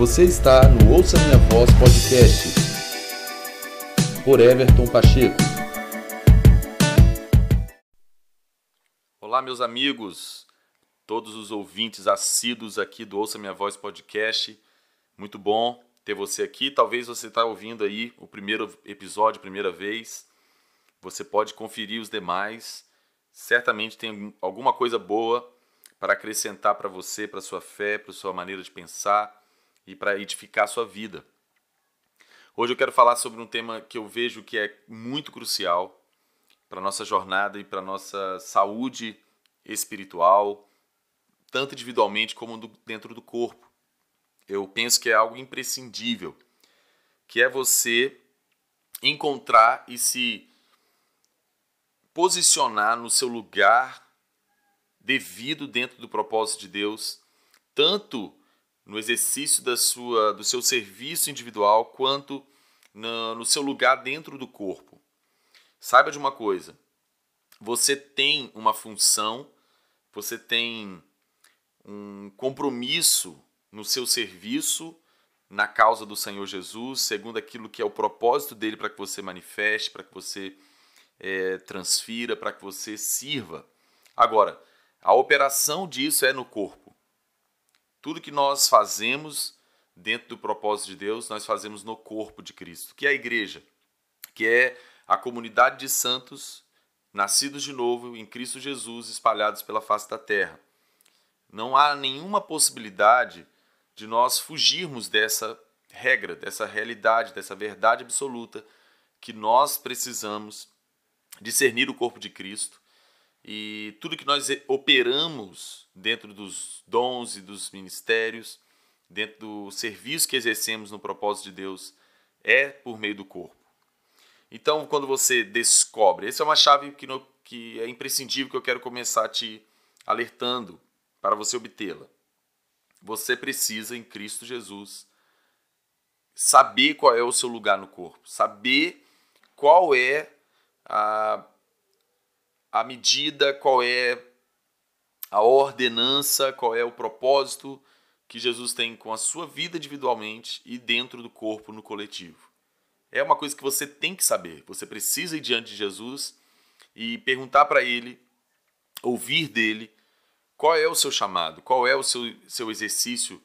Você está no Ouça Minha Voz Podcast por Everton Pacheco. Olá, meus amigos, todos os ouvintes assíduos aqui do Ouça Minha Voz Podcast. Muito bom ter você aqui. Talvez você está ouvindo aí o primeiro episódio, primeira vez. Você pode conferir os demais. Certamente tem alguma coisa boa para acrescentar para você, para sua fé, para sua maneira de pensar e para edificar a sua vida. Hoje eu quero falar sobre um tema que eu vejo que é muito crucial para nossa jornada e para nossa saúde espiritual, tanto individualmente como dentro do corpo. Eu penso que é algo imprescindível, que é você encontrar e se posicionar no seu lugar devido dentro do propósito de Deus, tanto no exercício da sua, do seu serviço individual, quanto no, no seu lugar dentro do corpo. Saiba de uma coisa: você tem uma função, você tem um compromisso no seu serviço na causa do Senhor Jesus, segundo aquilo que é o propósito dele para que você manifeste, para que você é, transfira, para que você sirva. Agora, a operação disso é no corpo. Tudo que nós fazemos dentro do propósito de Deus, nós fazemos no corpo de Cristo, que é a igreja, que é a comunidade de santos nascidos de novo em Cristo Jesus, espalhados pela face da terra. Não há nenhuma possibilidade de nós fugirmos dessa regra, dessa realidade, dessa verdade absoluta que nós precisamos discernir o corpo de Cristo e tudo que nós operamos dentro dos dons e dos ministérios, dentro do serviço que exercemos no propósito de Deus, é por meio do corpo. Então, quando você descobre, essa é uma chave que, no, que é imprescindível que eu quero começar te alertando para você obtê-la. Você precisa, em Cristo Jesus, saber qual é o seu lugar no corpo, saber qual é a a medida, qual é a ordenança, qual é o propósito que Jesus tem com a sua vida individualmente e dentro do corpo no coletivo. É uma coisa que você tem que saber. Você precisa ir diante de Jesus e perguntar para ele, ouvir dele, qual é o seu chamado, qual é o seu, seu exercício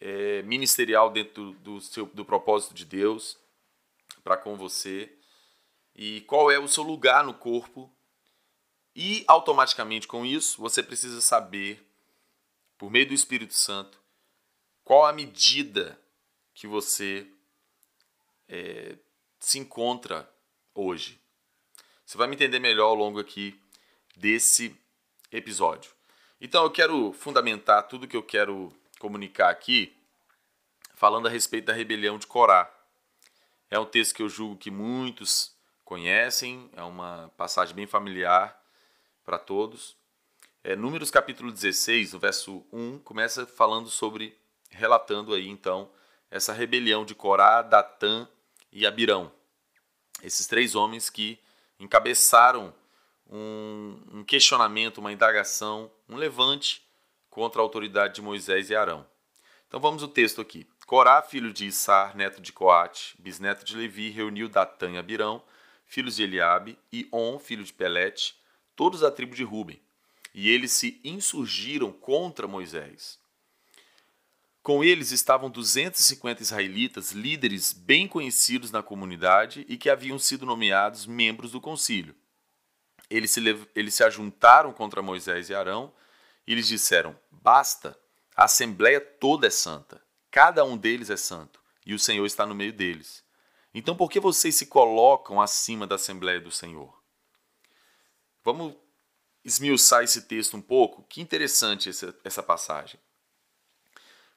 é, ministerial dentro do, seu, do propósito de Deus para com você e qual é o seu lugar no corpo e automaticamente com isso, você precisa saber, por meio do Espírito Santo, qual a medida que você é, se encontra hoje. Você vai me entender melhor ao longo aqui desse episódio. Então eu quero fundamentar tudo que eu quero comunicar aqui falando a respeito da rebelião de Corá. É um texto que eu julgo que muitos conhecem, é uma passagem bem familiar para todos. É, Números capítulo 16, no verso 1, começa falando sobre, relatando aí então, essa rebelião de Corá, Datã e Abirão. Esses três homens que encabeçaram um, um questionamento, uma indagação, um levante contra a autoridade de Moisés e Arão. Então vamos ao texto aqui. Corá, filho de Issar, neto de Coate, bisneto de Levi, reuniu Datã e Abirão, filhos de Eliabe, e On, filho de Pelete, todos da tribo de Ruben, e eles se insurgiram contra Moisés. Com eles estavam 250 israelitas, líderes bem conhecidos na comunidade e que haviam sido nomeados membros do concílio. Eles se, eles se ajuntaram contra Moisés e Arão e lhes disseram: Basta, a assembleia toda é santa, cada um deles é santo, e o Senhor está no meio deles. Então por que vocês se colocam acima da assembleia do Senhor? Vamos esmiuçar esse texto um pouco. Que interessante essa, essa passagem.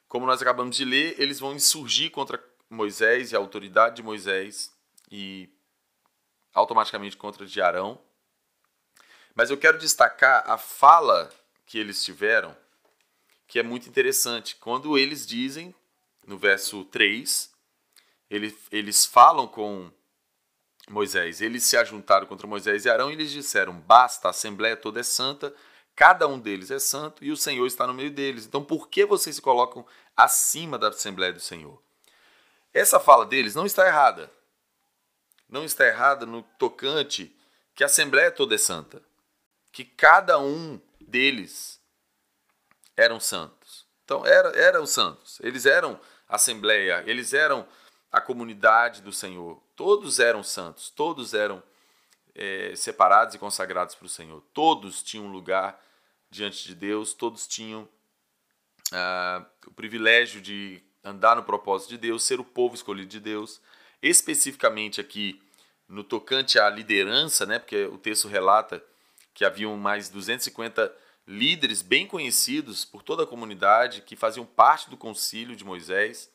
Como nós acabamos de ler, eles vão insurgir contra Moisés e a autoridade de Moisés e automaticamente contra de Arão. Mas eu quero destacar a fala que eles tiveram, que é muito interessante. Quando eles dizem, no verso 3, eles, eles falam com Moisés. Eles se ajuntaram contra Moisés e Arão e lhes disseram: Basta, a assembleia toda é santa, Cada um deles é santo e o Senhor está no meio deles. Então, por que vocês se colocam acima da Assembleia do Senhor? Essa fala deles não está errada. Não está errada no tocante que a Assembleia toda é santa. Que cada um deles eram santos. Então, era, eram santos. Eles eram Assembleia, eles eram a comunidade do Senhor. Todos eram santos, todos eram é, separados e consagrados para o Senhor. Todos tinham lugar diante de Deus, todos tinham ah, o privilégio de andar no propósito de Deus, ser o povo escolhido de Deus. Especificamente aqui no tocante à liderança, né, porque o texto relata que haviam mais 250 líderes bem conhecidos por toda a comunidade que faziam parte do concílio de Moisés.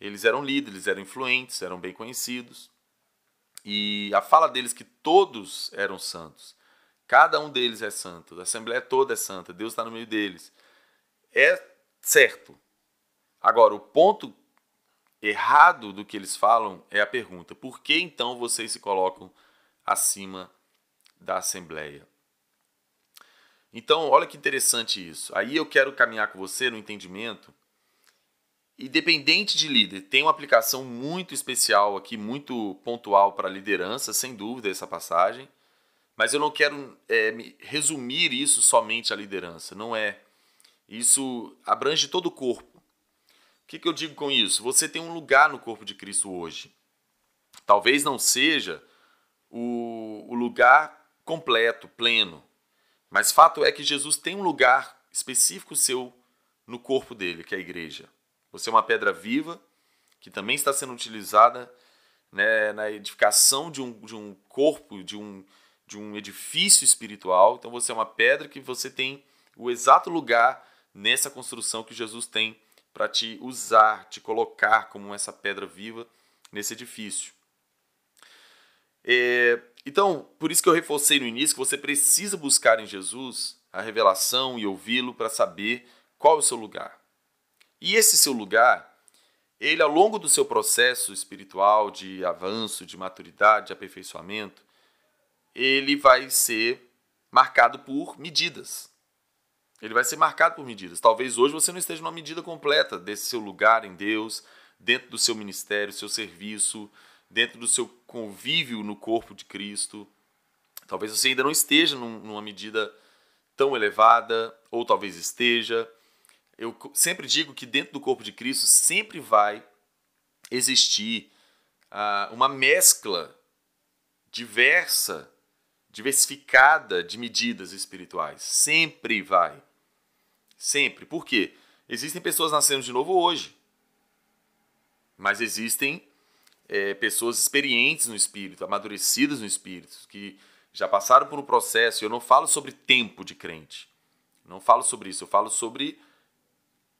Eles eram líderes, eram influentes, eram bem conhecidos. E a fala deles que todos eram santos, cada um deles é santo, a assembleia toda é santa, Deus está no meio deles, é certo. Agora, o ponto errado do que eles falam é a pergunta: por que então vocês se colocam acima da assembleia? Então, olha que interessante isso. Aí eu quero caminhar com você no entendimento. Independente de líder, tem uma aplicação muito especial aqui, muito pontual para liderança, sem dúvida, essa passagem. Mas eu não quero é, resumir isso somente à liderança. Não é. Isso abrange todo o corpo. O que, que eu digo com isso? Você tem um lugar no corpo de Cristo hoje. Talvez não seja o, o lugar completo, pleno, mas fato é que Jesus tem um lugar específico seu no corpo dele, que é a igreja. Você é uma pedra viva que também está sendo utilizada né, na edificação de um, de um corpo, de um, de um edifício espiritual. Então você é uma pedra que você tem o exato lugar nessa construção que Jesus tem para te usar, te colocar como essa pedra viva nesse edifício. É, então, por isso que eu reforcei no início que você precisa buscar em Jesus a revelação e ouvi-lo para saber qual é o seu lugar. E esse seu lugar, ele ao longo do seu processo espiritual de avanço, de maturidade, de aperfeiçoamento, ele vai ser marcado por medidas. Ele vai ser marcado por medidas. Talvez hoje você não esteja numa medida completa desse seu lugar em Deus, dentro do seu ministério, seu serviço, dentro do seu convívio no corpo de Cristo. Talvez você ainda não esteja numa medida tão elevada, ou talvez esteja. Eu sempre digo que dentro do corpo de Cristo sempre vai existir uh, uma mescla diversa, diversificada de medidas espirituais. Sempre vai. Sempre. Por quê? Existem pessoas nascendo de novo hoje. Mas existem é, pessoas experientes no espírito, amadurecidas no espírito, que já passaram por um processo. Eu não falo sobre tempo de crente, não falo sobre isso. Eu falo sobre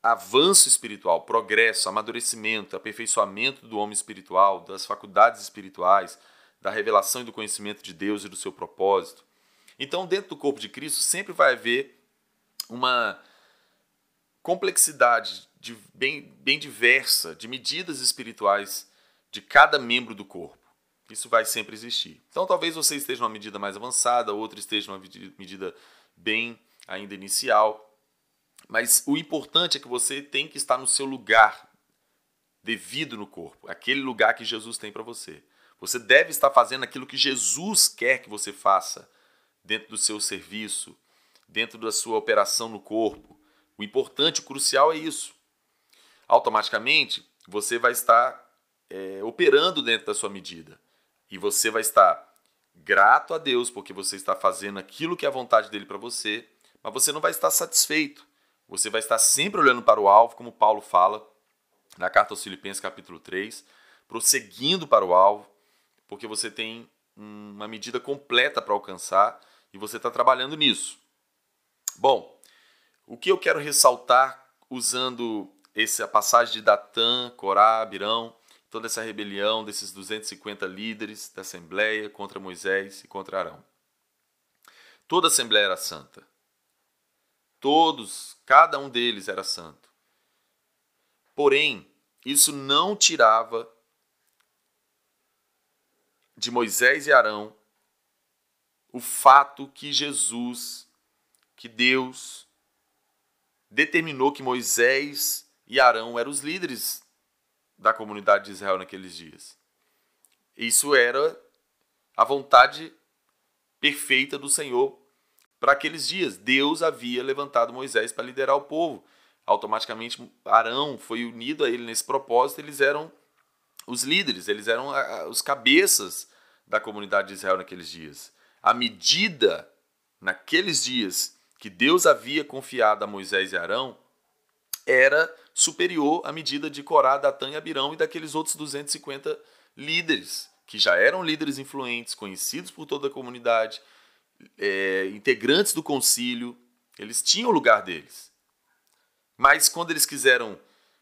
avanço espiritual, progresso, amadurecimento, aperfeiçoamento do homem espiritual, das faculdades espirituais, da revelação e do conhecimento de Deus e do seu propósito. Então, dentro do corpo de Cristo, sempre vai haver uma complexidade de, bem, bem diversa de medidas espirituais de cada membro do corpo. Isso vai sempre existir. Então, talvez você esteja numa medida mais avançada, outro esteja numa medida bem ainda inicial. Mas o importante é que você tem que estar no seu lugar devido no corpo, aquele lugar que Jesus tem para você. Você deve estar fazendo aquilo que Jesus quer que você faça dentro do seu serviço, dentro da sua operação no corpo. O importante, o crucial é isso. Automaticamente, você vai estar é, operando dentro da sua medida. E você vai estar grato a Deus porque você está fazendo aquilo que é a vontade dele para você, mas você não vai estar satisfeito. Você vai estar sempre olhando para o alvo, como Paulo fala na carta aos Filipenses, capítulo 3, prosseguindo para o alvo, porque você tem uma medida completa para alcançar e você está trabalhando nisso. Bom, o que eu quero ressaltar usando essa passagem de Datã, Corá, Abirão, toda essa rebelião desses 250 líderes da Assembleia contra Moisés e contra Arão. Toda a Assembleia era santa. Todos, cada um deles era santo. Porém, isso não tirava de Moisés e Arão o fato que Jesus que Deus determinou que Moisés e Arão eram os líderes da comunidade de Israel naqueles dias. Isso era a vontade perfeita do Senhor para aqueles dias. Deus havia levantado Moisés para liderar o povo. Automaticamente, Arão foi unido a ele nesse propósito, eles eram os líderes, eles eram os cabeças da comunidade de Israel naqueles dias. A medida naqueles dias que Deus havia confiado a Moisés e Arão era superior à medida de Corá, Datã e Abirão e daqueles outros 250 líderes que já eram líderes influentes, conhecidos por toda a comunidade, é, integrantes do concílio, eles tinham o lugar deles. Mas quando eles quiseram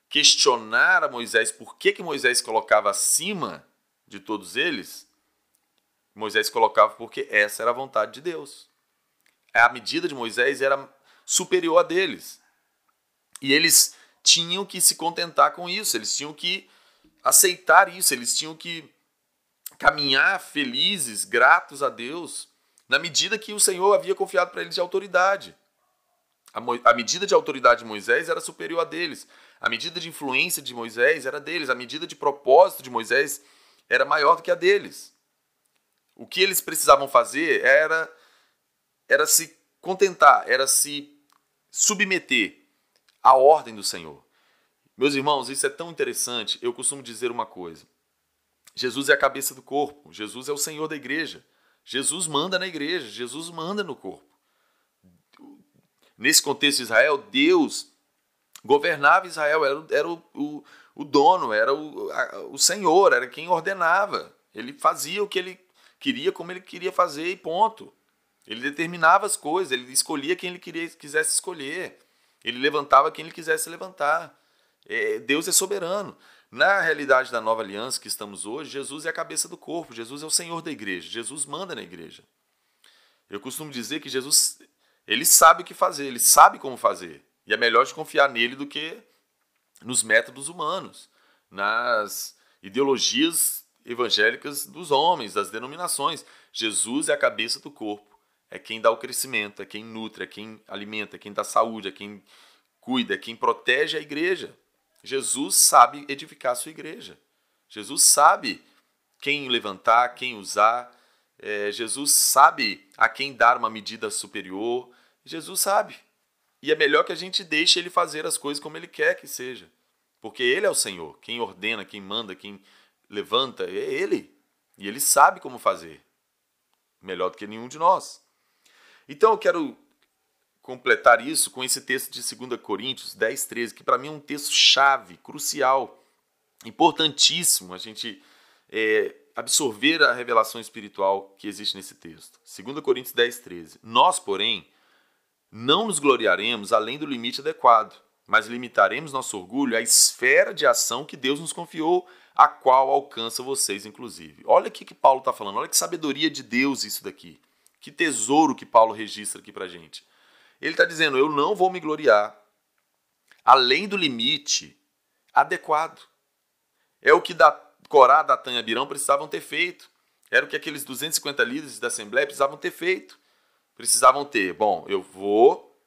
questionar a Moisés por que, que Moisés colocava acima de todos eles, Moisés colocava porque essa era a vontade de Deus. A medida de Moisés era superior a deles. E eles tinham que se contentar com isso, eles tinham que aceitar isso, eles tinham que caminhar felizes, gratos a Deus, na medida que o Senhor havia confiado para eles de autoridade. A, a, medida de autoridade de Moisés era superior a deles. A medida de influência de Moisés era deles. A medida de propósito de Moisés era maior do que a deles. O que eles precisavam fazer era, era se contentar, era se submeter à ordem do Senhor. Meus irmãos, isso é tão interessante. Eu costumo dizer uma coisa. Jesus é a cabeça do corpo, Jesus é o Senhor da igreja. Jesus manda na igreja, Jesus manda no corpo. Nesse contexto de Israel, Deus governava Israel, era, era o, o, o, dono, era o, a, o Senhor, era quem ordenava. Ele fazia o que ele queria, como ele queria fazer, e ponto. Ele determinava as coisas, ele escolhia quem ele queria, quisesse escolher. Ele levantava quem ele quisesse levantar. É, Deus é soberano. Na realidade da nova aliança que estamos hoje, Jesus é a cabeça do corpo, Jesus é o Senhor da igreja, Jesus manda na igreja. Eu costumo dizer que Jesus, ele sabe o que fazer, ele sabe como fazer. E é melhor de confiar nele do que nos métodos humanos, nas ideologias evangélicas dos homens, das denominações. Jesus é a cabeça do corpo, é quem dá o crescimento, é quem nutre, é quem alimenta, é quem dá saúde, é quem cuida, é quem protege a igreja. Jesus sabe edificar a sua igreja. Jesus sabe quem levantar, quem usar. É, Jesus sabe a quem dar uma medida superior. Jesus sabe. E é melhor que a gente deixe ele fazer as coisas como ele quer que seja. Porque ele é o Senhor. Quem ordena, quem manda, quem levanta, é ele. E ele sabe como fazer. Melhor do que nenhum de nós. Então eu quero completar isso com esse texto de 2 Coríntios 10, 13, que para mim é um texto chave, crucial, importantíssimo a gente é, absorver a revelação espiritual que existe nesse texto. 2 Coríntios 10, 13. Nós, porém, não nos gloriaremos além do limite adequado, mas limitaremos nosso orgulho à esfera de ação que Deus nos confiou, a qual alcança vocês, inclusive. Olha o que Paulo está falando, olha que sabedoria de Deus isso daqui. Que tesouro que Paulo registra aqui para gente. Ele está dizendo: eu não vou me gloriar além do limite adequado. É o que da Corá, Datan e Abirão precisavam ter feito. Era o que aqueles 250 líderes da Assembleia precisavam ter feito. Precisavam ter, bom, eu vou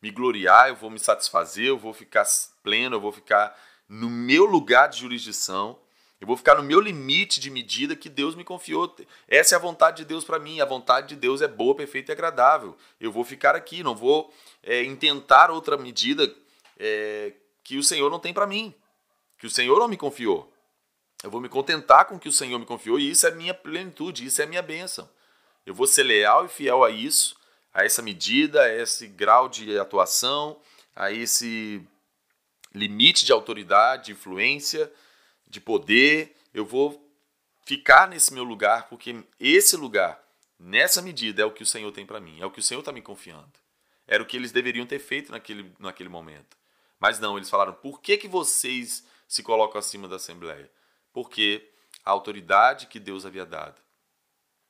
me gloriar, eu vou me satisfazer, eu vou ficar pleno, eu vou ficar no meu lugar de jurisdição eu vou ficar no meu limite de medida que Deus me confiou. Essa é a vontade de Deus para mim. A vontade de Deus é boa, perfeita e agradável. Eu vou ficar aqui, não vou é, intentar outra medida é, que o Senhor não tem para mim, que o Senhor não me confiou. Eu vou me contentar com o que o Senhor me confiou e isso é minha plenitude, isso é minha bênção. Eu vou ser leal e fiel a isso, a essa medida, a esse grau de atuação, a esse limite de autoridade, de influência de poder, eu vou ficar nesse meu lugar, porque esse lugar, nessa medida, é o que o Senhor tem para mim, é o que o Senhor está me confiando. Era o que eles deveriam ter feito naquele, naquele momento. Mas não, eles falaram: por que, que vocês se colocam acima da Assembleia? Porque a autoridade que Deus havia dado,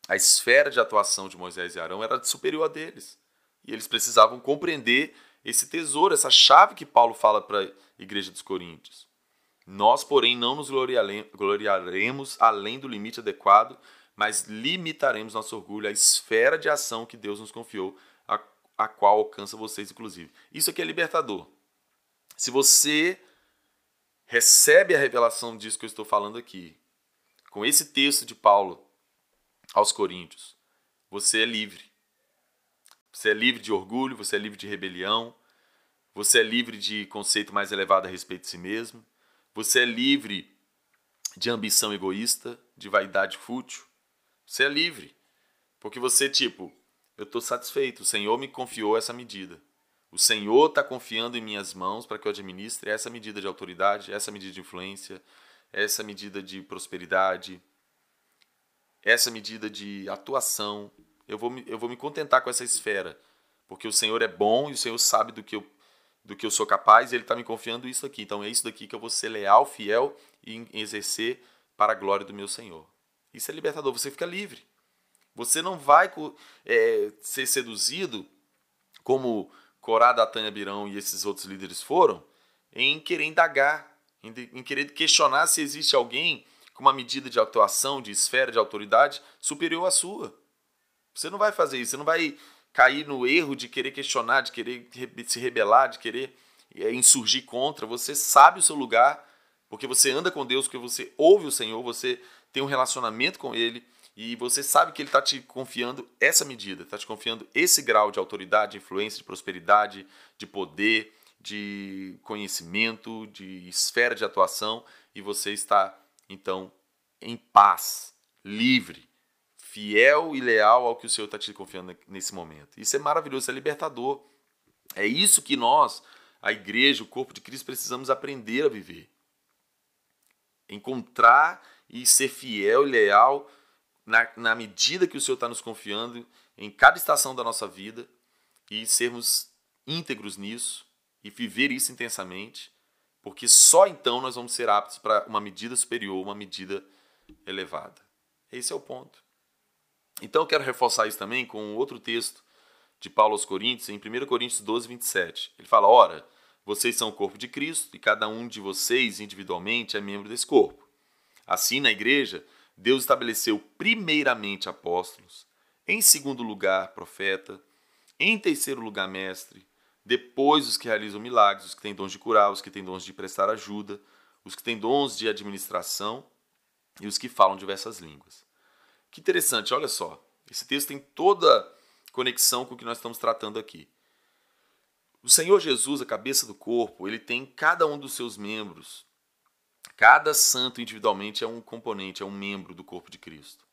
a esfera de atuação de Moisés e Arão era superior a deles. E eles precisavam compreender esse tesouro, essa chave que Paulo fala para a igreja dos Coríntios. Nós, porém, não nos gloriaremos além do limite adequado, mas limitaremos nosso orgulho à esfera de ação que Deus nos confiou, a, a qual alcança vocês, inclusive. Isso aqui é libertador. Se você recebe a revelação disso que eu estou falando aqui, com esse texto de Paulo aos Coríntios, você é livre. Você é livre de orgulho, você é livre de rebelião, você é livre de conceito mais elevado a respeito de si mesmo, você é livre de ambição egoísta, de vaidade fútil. Você é livre. Porque você, tipo, eu estou satisfeito, o Senhor me confiou essa medida. O Senhor está confiando em minhas mãos para que eu administre essa medida de autoridade, essa medida de influência, essa medida de prosperidade, essa medida de atuação. Eu vou, me, eu vou me contentar com essa esfera, porque o Senhor é bom e o Senhor sabe do que eu, do que eu sou capaz e Ele está me confiando isso aqui. Então é isso daqui que eu vou ser leal, fiel e exercer para a glória do meu Senhor. Isso é libertador, você fica livre. Você não vai é, ser seduzido como Corá, Datânia, Birão e esses outros líderes foram, em querer indagar, em, em querer questionar se existe alguém com uma medida de atuação, de esfera de autoridade superior à sua. Você não vai fazer isso, você não vai cair no erro de querer questionar, de querer se rebelar, de querer é, insurgir contra. Você sabe o seu lugar, porque você anda com Deus, porque você ouve o Senhor, você tem um relacionamento com Ele e você sabe que ele está te confiando essa medida, está te confiando esse grau de autoridade, de influência, de prosperidade, de poder, de conhecimento, de esfera de atuação, e você está, então, em paz, livre, fiel e leal ao que o Senhor está te confiando nesse momento. Isso é maravilhoso, isso é libertador. É isso que nós, a igreja, o corpo de Cristo, precisamos aprender a viver. Encontrar e ser fiel e leal na, na medida que o Senhor está nos confiando em cada estação da nossa vida e sermos íntegros nisso e viver isso intensamente, porque só então nós vamos ser aptos para uma medida superior, uma medida elevada. Esse é o ponto. Então eu quero reforçar isso também com outro texto de Paulo aos Coríntios, em 1 Coríntios 12, 27. Ele fala: Ora, vocês são o corpo de Cristo e cada um de vocês individualmente é membro desse corpo. Assim, na igreja, Deus estabeleceu primeiramente apóstolos, em segundo lugar profeta, em terceiro lugar mestre, depois os que realizam milagres, os que têm dons de curar, os que têm dons de prestar ajuda, os que têm dons de administração e os que falam diversas línguas. Que interessante, olha só. Esse texto tem toda conexão com o que nós estamos tratando aqui. O Senhor Jesus, a cabeça do corpo, ele tem cada um dos seus membros Cada santo individualmente é um componente, é um membro do corpo de Cristo.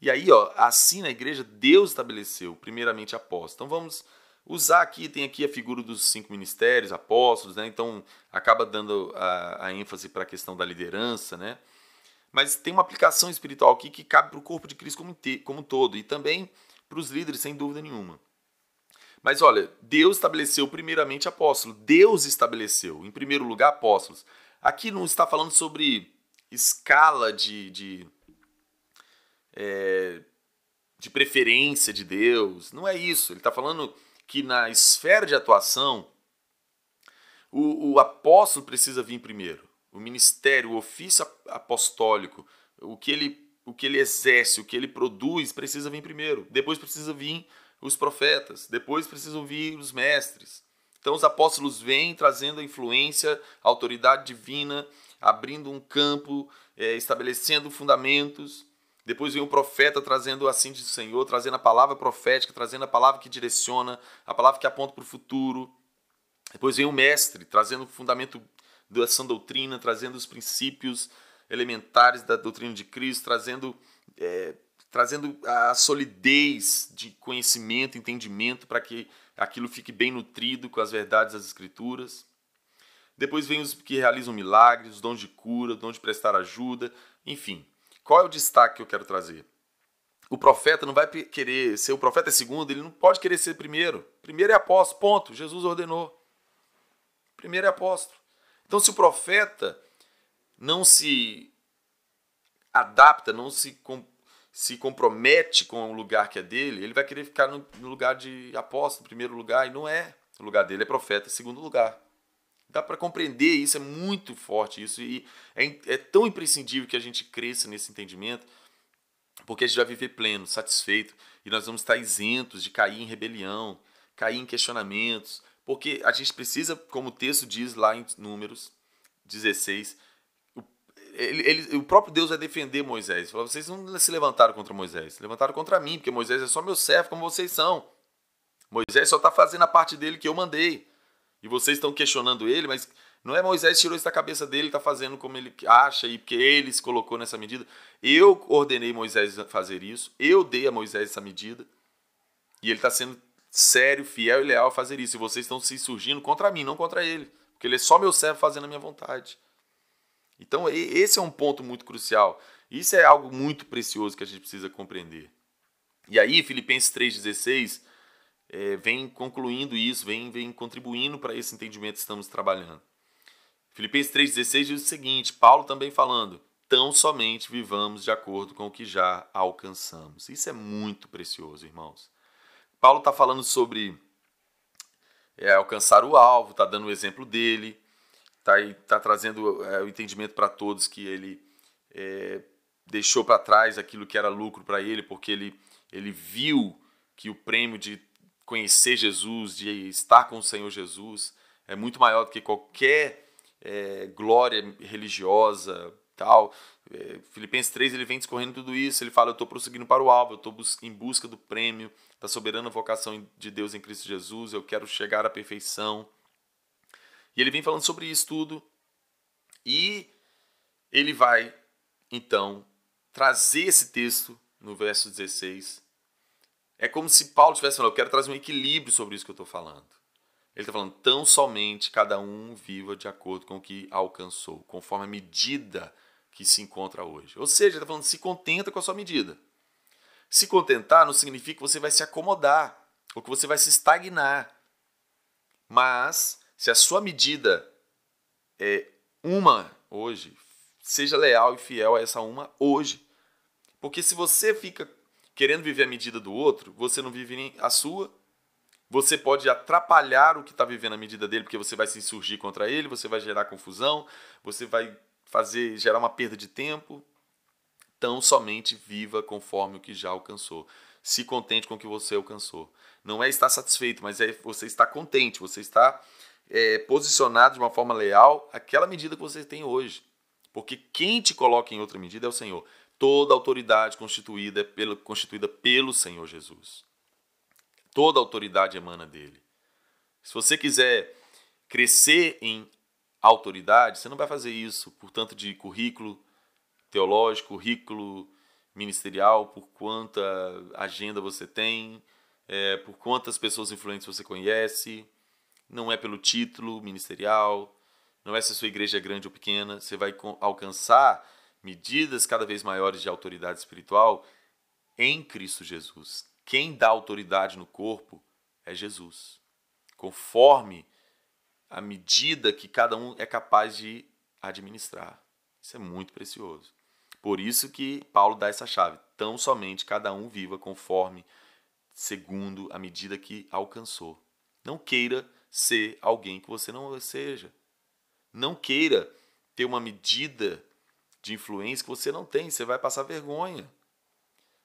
E aí, ó, assim na igreja, Deus estabeleceu, primeiramente, apóstolos. Então vamos usar aqui, tem aqui a figura dos cinco ministérios, apóstolos, né? Então acaba dando a, a ênfase para a questão da liderança, né? Mas tem uma aplicação espiritual aqui que cabe para o corpo de Cristo como, como um todo e também para os líderes, sem dúvida nenhuma. Mas olha, Deus estabeleceu primeiramente apóstolos. Deus estabeleceu, em primeiro lugar, apóstolos. Aqui não está falando sobre escala de, de, é, de preferência de Deus. Não é isso. Ele está falando que na esfera de atuação, o, o apóstolo precisa vir primeiro. O ministério, o ofício apostólico, o que ele o que ele exerce, o que ele produz, precisa vir primeiro. Depois precisa vir os profetas, depois precisam vir os mestres. Então os apóstolos vêm trazendo a influência, a autoridade divina, abrindo um campo, é, estabelecendo fundamentos. Depois vem o profeta trazendo assim de Senhor, trazendo a palavra profética, trazendo a palavra que direciona, a palavra que aponta para o futuro. Depois vem o mestre, trazendo o fundamento sã doutrina, trazendo os princípios elementares da doutrina de Cristo, trazendo, é, trazendo a solidez de conhecimento, entendimento, para que aquilo fique bem nutrido com as verdades das Escrituras. Depois vem os que realizam milagres, dons de cura, dons de prestar ajuda, enfim. Qual é o destaque que eu quero trazer? O profeta não vai querer ser o profeta é segundo, ele não pode querer ser primeiro. Primeiro é apóstolo, ponto. Jesus ordenou. Primeiro é apóstolo. Então, se o profeta não se adapta, não se se compromete com o lugar que é dele, ele vai querer ficar no, no lugar de apóstolo, primeiro lugar, e não é. O lugar dele é profeta, segundo lugar. Dá para compreender isso, é muito forte isso, e é, é tão imprescindível que a gente cresça nesse entendimento, porque a gente vai viver pleno, satisfeito, e nós vamos estar isentos de cair em rebelião, cair em questionamentos, porque a gente precisa, como o texto diz lá em Números 16, o, ele, ele, o próprio Deus vai defender Moisés. Fala, vocês não se levantaram contra Moisés, se levantaram contra mim, porque Moisés é só meu servo, como vocês são. Moisés só está fazendo a parte dele que eu mandei. E vocês estão questionando ele, mas não é Moisés tirou isso da cabeça dele, está fazendo como ele acha e porque ele se colocou nessa medida. Eu ordenei Moisés fazer isso, eu dei a Moisés essa medida. E ele está sendo sério, fiel e leal a fazer isso. E vocês estão se surgindo contra mim, não contra ele. Porque ele é só meu servo fazendo a minha vontade. Então, esse é um ponto muito crucial. Isso é algo muito precioso que a gente precisa compreender. E aí, Filipenses 3,16 é, vem concluindo isso, vem, vem contribuindo para esse entendimento que estamos trabalhando. Filipenses 3,16 diz o seguinte: Paulo também falando, tão somente vivamos de acordo com o que já alcançamos. Isso é muito precioso, irmãos. Paulo está falando sobre é, alcançar o alvo, está dando o exemplo dele, está tá trazendo é, o entendimento para todos que ele é, deixou para trás aquilo que era lucro para ele, porque ele, ele viu que o prêmio de conhecer Jesus, de estar com o Senhor Jesus, é muito maior do que qualquer é, glória religiosa, tal. É, Filipenses 3 ele vem discorrendo tudo isso. Ele fala: Eu estou prosseguindo para o alvo, eu estou em busca do prêmio da soberana vocação de Deus em Cristo Jesus, eu quero chegar à perfeição. E ele vem falando sobre isso tudo. E ele vai, então, trazer esse texto no verso 16 é como se Paulo estivesse falando, eu quero trazer um equilíbrio sobre isso que eu estou falando. Ele está falando, tão somente cada um viva de acordo com o que alcançou, conforme a medida que se encontra hoje. Ou seja, está falando, se contenta com a sua medida. Se contentar não significa que você vai se acomodar, ou que você vai se estagnar. Mas, se a sua medida é uma hoje, seja leal e fiel a essa uma hoje. Porque se você fica querendo viver a medida do outro, você não vive nem a sua. Você pode atrapalhar o que está vivendo a medida dele, porque você vai se insurgir contra ele, você vai gerar confusão, você vai fazer gerar uma perda de tempo. Então, somente viva conforme o que já alcançou. Se contente com o que você alcançou. Não é estar satisfeito, mas é você estar contente, você está é, posicionado de uma forma leal àquela medida que você tem hoje. Porque quem te coloca em outra medida é o Senhor toda autoridade constituída pelo, constituída pelo Senhor Jesus. Toda autoridade emana dele. Se você quiser crescer em autoridade, você não vai fazer isso por tanto de currículo teológico, currículo ministerial, por quanta agenda você tem, é, por quantas pessoas influentes você conhece. Não é pelo título ministerial, não é se a sua igreja é grande ou pequena. Você vai alcançar medidas cada vez maiores de autoridade espiritual em Cristo Jesus. Quem dá autoridade no corpo é Jesus, conforme a medida que cada um é capaz de administrar. Isso é muito precioso. Por isso que Paulo dá essa chave: tão somente cada um viva conforme, segundo a medida que alcançou. Não queira ser alguém que você não seja. Não queira ter uma medida de influência que você não tem, você vai passar vergonha.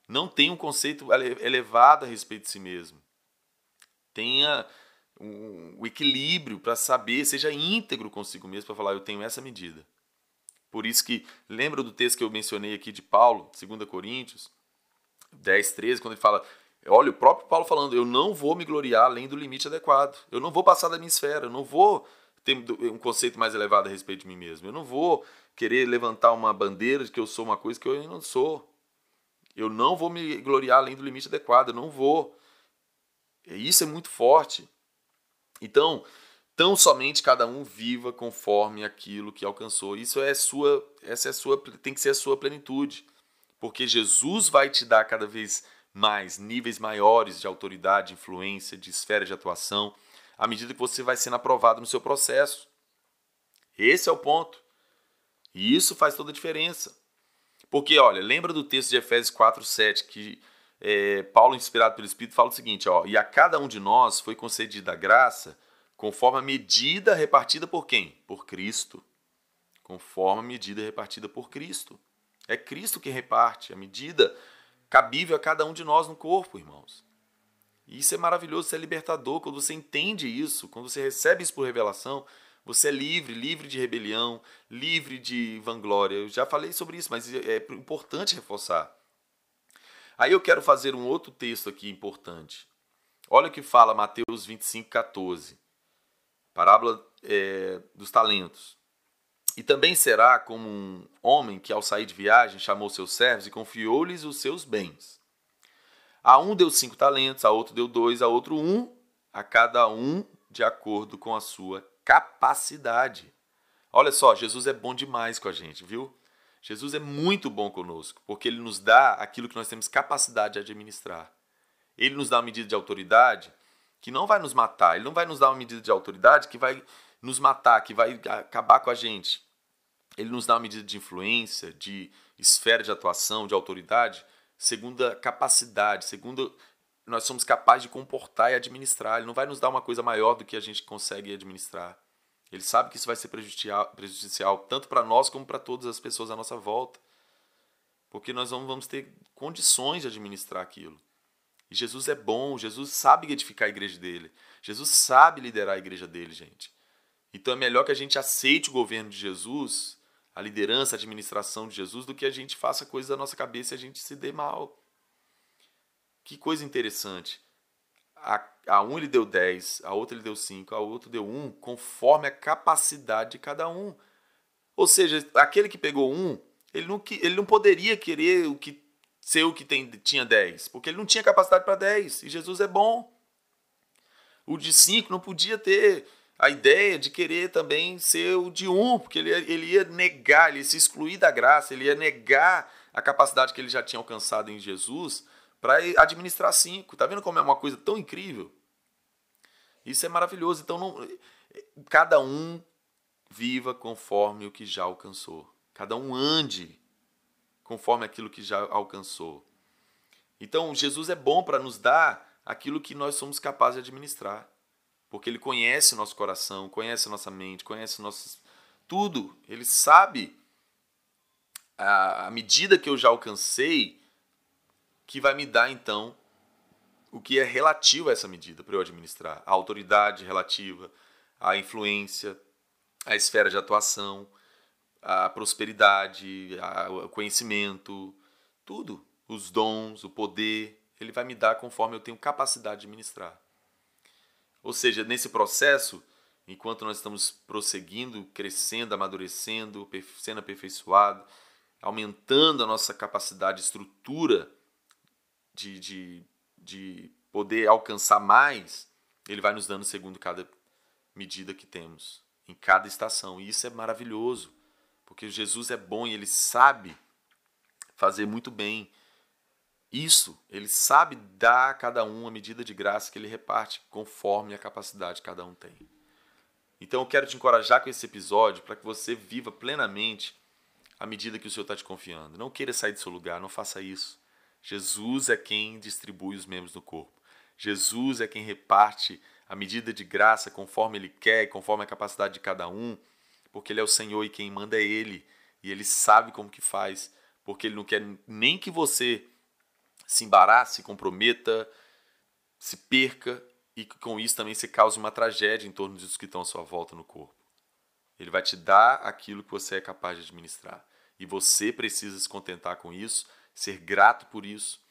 Não tem um conceito elevado a respeito de si mesmo. Tenha um, um equilíbrio para saber, seja íntegro consigo mesmo para falar, eu tenho essa medida. Por isso que, lembra do texto que eu mencionei aqui de Paulo, 2 Coríntios 10, 13, quando ele fala, olha, o próprio Paulo falando, eu não vou me gloriar além do limite adequado. Eu não vou passar da minha esfera, eu não vou ter um conceito mais elevado a respeito de mim mesmo. Eu não vou querer levantar uma bandeira de que eu sou uma coisa que eu não sou. Eu não vou me gloriar além do limite adequado, eu não vou. Isso é muito forte. Então, tão somente cada um viva conforme aquilo que alcançou. Isso é sua, essa é sua, tem que ser a sua plenitude, porque Jesus vai te dar cada vez mais níveis maiores de autoridade, influência, de esfera de atuação, à medida que você vai sendo aprovado no seu processo. Esse é o ponto. E isso faz toda a diferença. Porque, olha, lembra do texto de Efésios 4, 7, que é, Paulo, inspirado pelo Espírito, fala o seguinte: ó, e a cada um de nós foi concedida a graça conforme a medida repartida por quem? Por Cristo. Conforme a medida repartida por Cristo. É Cristo que reparte a medida cabível a cada um de nós no corpo, irmãos. E isso é maravilhoso, isso é libertador. Quando você entende isso, quando você recebe isso por revelação, você é livre, livre de rebelião, livre de vanglória. Eu já falei sobre isso, mas é importante reforçar. Aí eu quero fazer um outro texto aqui importante. Olha o que fala Mateus 25, 14. Parábola é, dos talentos. E também será como um homem que, ao sair de viagem, chamou seus servos e confiou-lhes os seus bens. A um deu cinco talentos, a outro deu dois, a outro um, a cada um de acordo com a sua capacidade. Olha só, Jesus é bom demais com a gente, viu? Jesus é muito bom conosco, porque ele nos dá aquilo que nós temos capacidade de administrar. Ele nos dá uma medida de autoridade que não vai nos matar, ele não vai nos dar uma medida de autoridade que vai nos matar, que vai acabar com a gente. Ele nos dá uma medida de influência, de esfera de atuação, de autoridade, segundo a capacidade, segundo nós somos capazes de comportar e administrar. Ele não vai nos dar uma coisa maior do que a gente consegue administrar. Ele sabe que isso vai ser prejudicial, prejudicial tanto para nós como para todas as pessoas à nossa volta. Porque nós não vamos ter condições de administrar aquilo. E Jesus é bom, Jesus sabe edificar a igreja dele. Jesus sabe liderar a igreja dele, gente. Então é melhor que a gente aceite o governo de Jesus, a liderança, a administração de Jesus, do que a gente faça coisas da nossa cabeça e a gente se dê mal. Que coisa interessante. A, a um ele deu 10, a outra ele deu 5, a outra deu 1, um, conforme a capacidade de cada um. Ou seja, aquele que pegou um, ele não, ele não poderia querer o que ser o que tem, tinha 10, porque ele não tinha capacidade para 10, e Jesus é bom. O de 5 não podia ter a ideia de querer também ser o de 1, um, porque ele, ele ia negar, ele ia se excluir da graça, ele ia negar a capacidade que ele já tinha alcançado em Jesus para administrar 5. Tá vendo como é uma coisa tão incrível? Isso é maravilhoso. Então, não, cada um viva conforme o que já alcançou. Cada um ande conforme aquilo que já alcançou. Então, Jesus é bom para nos dar aquilo que nós somos capazes de administrar. Porque ele conhece o nosso coração, conhece a nossa mente, conhece nossos tudo. Ele sabe a, a medida que eu já alcancei que vai me dar então o que é relativo a essa medida para eu administrar. A autoridade relativa, a influência, a esfera de atuação, a prosperidade, a, o conhecimento, tudo. Os dons, o poder, ele vai me dar conforme eu tenho capacidade de ministrar. Ou seja, nesse processo, enquanto nós estamos prosseguindo, crescendo, amadurecendo, sendo aperfeiçoado, aumentando a nossa capacidade, estrutura de, de, de poder alcançar mais, ele vai nos dando segundo cada medida que temos, em cada estação. E isso é maravilhoso, porque Jesus é bom e ele sabe fazer muito bem isso, ele sabe dar a cada um a medida de graça que ele reparte conforme a capacidade que cada um tem. Então eu quero te encorajar com esse episódio para que você viva plenamente a medida que o Senhor está te confiando. Não queira sair do seu lugar, não faça isso. Jesus é quem distribui os membros do corpo. Jesus é quem reparte a medida de graça conforme Ele quer, conforme a capacidade de cada um, porque Ele é o Senhor e quem manda é Ele. E Ele sabe como que faz, porque Ele não quer nem que você se embarace, se comprometa, se perca e que com isso também se cause uma tragédia em torno dos que estão à sua volta no corpo. Ele vai te dar aquilo que você é capaz de administrar. E você precisa se contentar com isso, ser grato por isso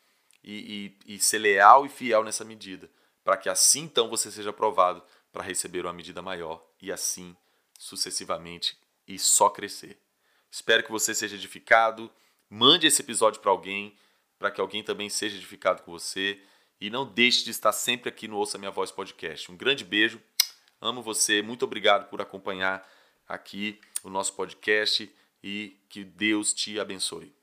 e, e, e ser leal e fiel nessa medida, para que assim então você seja aprovado para receber uma medida maior e assim sucessivamente e só crescer. Espero que você seja edificado. Mande esse episódio para alguém para que alguém também seja edificado com você. E não deixe de estar sempre aqui no Ouça Minha Voz Podcast. Um grande beijo, amo você, muito obrigado por acompanhar aqui o nosso podcast e que Deus te abençoe.